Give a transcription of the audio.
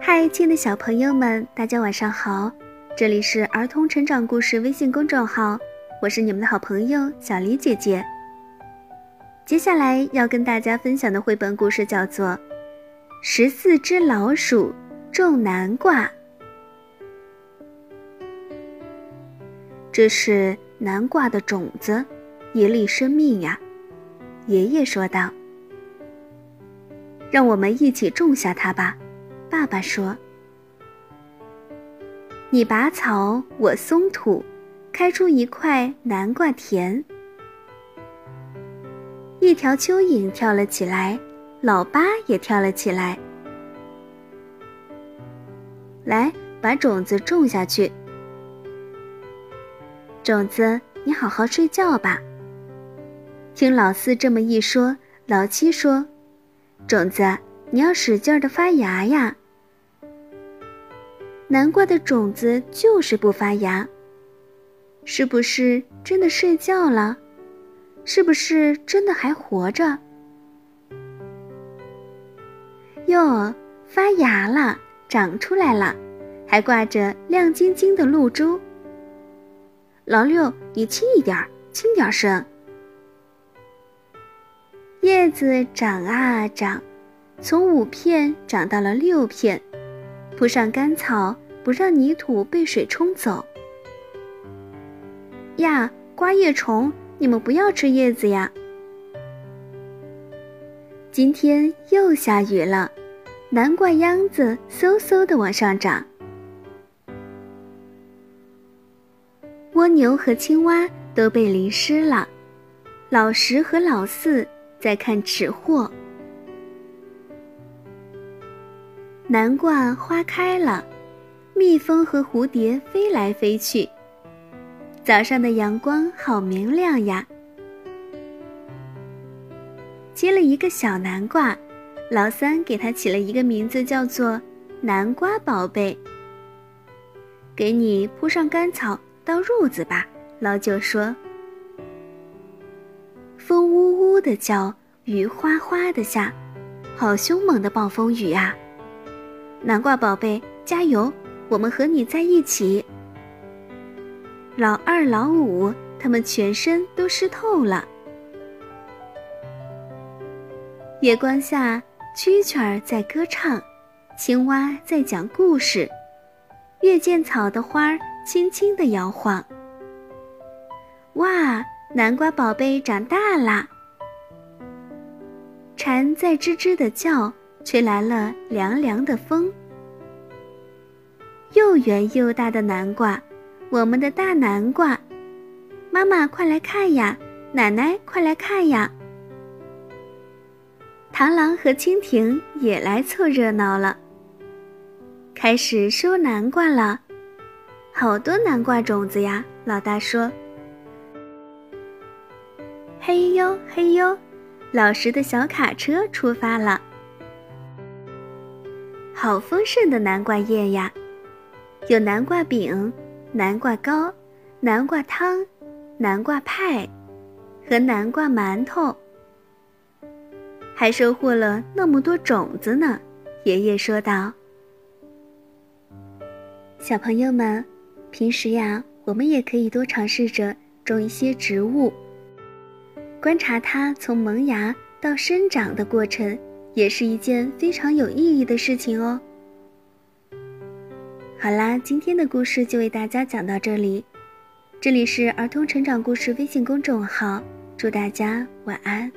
嗨，亲爱的小朋友们，大家晚上好！这里是儿童成长故事微信公众号，我是你们的好朋友小黎姐姐。接下来要跟大家分享的绘本故事叫做《十四只老鼠种南瓜》。这是南瓜的种子，一粒生命呀！爷爷说道。让我们一起种下它吧，爸爸说。你拔草，我松土，开出一块南瓜田。一条蚯蚓跳了起来，老八也跳了起来。来，把种子种下去。种子，你好好睡觉吧。听老四这么一说，老七说。种子，你要使劲的发芽呀！南瓜的种子就是不发芽，是不是真的睡觉了？是不是真的还活着？哟，发芽了，长出来了，还挂着亮晶晶的露珠。老六，你轻一点，轻点声。叶子长啊长，从五片长到了六片，铺上干草，不让泥土被水冲走。呀，瓜叶虫，你们不要吃叶子呀！今天又下雨了，难怪秧子嗖嗖的往上长。蜗牛和青蛙都被淋湿了，老十和老四。在看吃货。南瓜花开了，蜜蜂和蝴蝶飞来飞去。早上的阳光好明亮呀！接了一个小南瓜，老三给它起了一个名字，叫做“南瓜宝贝”。给你铺上干草当褥子吧，老九说。风呜呜的叫，雨哗哗的下，好凶猛的暴风雨啊！南瓜宝贝，加油！我们和你在一起。老二、老五，他们全身都湿透了。月光下，蛐蛐儿在歌唱，青蛙在讲故事，月见草的花儿轻轻地摇晃。哇！南瓜宝贝长大啦！蝉在吱吱的叫，吹来了凉凉的风。又圆又大的南瓜，我们的大南瓜，妈妈快来看呀，奶奶快来看呀！螳螂和蜻蜓也来凑热闹了，开始收南瓜了，好多南瓜种子呀！老大说。嘿呦嘿呦，老实的小卡车出发了。好丰盛的南瓜叶呀，有南瓜饼、南瓜糕、南瓜汤、南瓜派和南瓜馒头，还收获了那么多种子呢。爷爷说道：“小朋友们，平时呀，我们也可以多尝试着种一些植物。”观察它从萌芽到生长的过程，也是一件非常有意义的事情哦。好啦，今天的故事就为大家讲到这里。这里是儿童成长故事微信公众号，祝大家晚安。